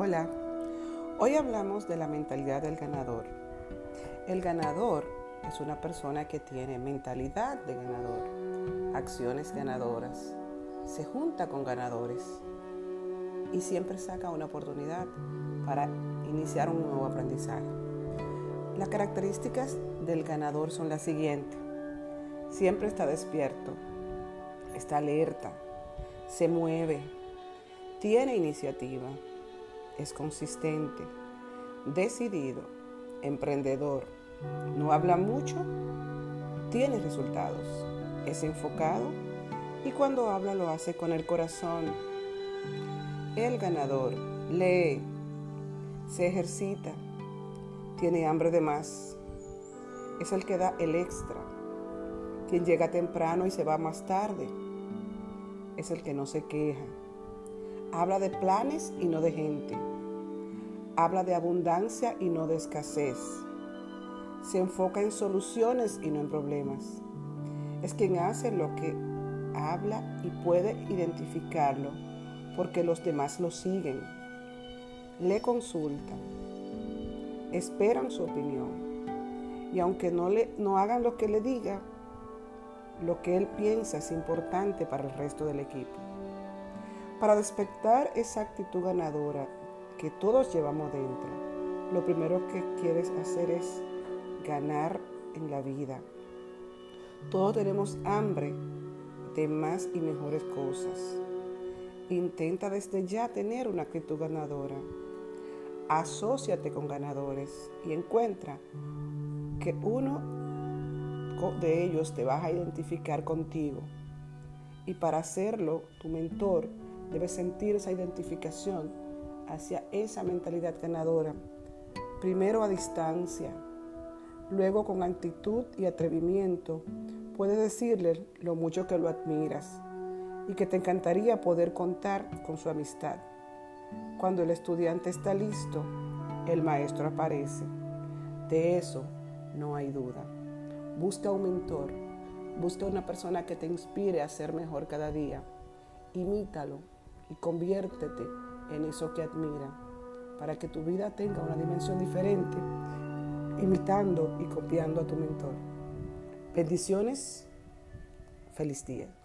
Hola, hoy hablamos de la mentalidad del ganador. El ganador es una persona que tiene mentalidad de ganador, acciones ganadoras, se junta con ganadores y siempre saca una oportunidad para iniciar un nuevo aprendizaje. Las características del ganador son las siguientes. Siempre está despierto, está alerta, se mueve, tiene iniciativa, es consistente, decidido, emprendedor, no habla mucho, tiene resultados, es enfocado y cuando habla lo hace con el corazón. El ganador lee, se ejercita, tiene hambre de más, es el que da el extra, quien llega temprano y se va más tarde, es el que no se queja Habla de planes y no de gente. Habla de abundancia y no de escasez. Se enfoca en soluciones y no en problemas. Es quien hace lo que habla y puede identificarlo porque los demás lo siguen. Le consultan. Esperan su opinión. Y aunque no, le, no hagan lo que le diga, lo que él piensa es importante para el resto del equipo. Para despertar esa actitud ganadora que todos llevamos dentro, lo primero que quieres hacer es ganar en la vida. Todos tenemos hambre de más y mejores cosas. Intenta desde ya tener una actitud ganadora. Asociate con ganadores y encuentra que uno de ellos te vas a identificar contigo. Y para hacerlo, tu mentor Debes sentir esa identificación hacia esa mentalidad ganadora. Primero a distancia, luego con actitud y atrevimiento. Puedes decirle lo mucho que lo admiras y que te encantaría poder contar con su amistad. Cuando el estudiante está listo, el maestro aparece. De eso no hay duda. Busca un mentor, busca una persona que te inspire a ser mejor cada día. Imítalo y conviértete en eso que admira, para que tu vida tenga una dimensión diferente, imitando y copiando a tu mentor. Bendiciones, feliz día.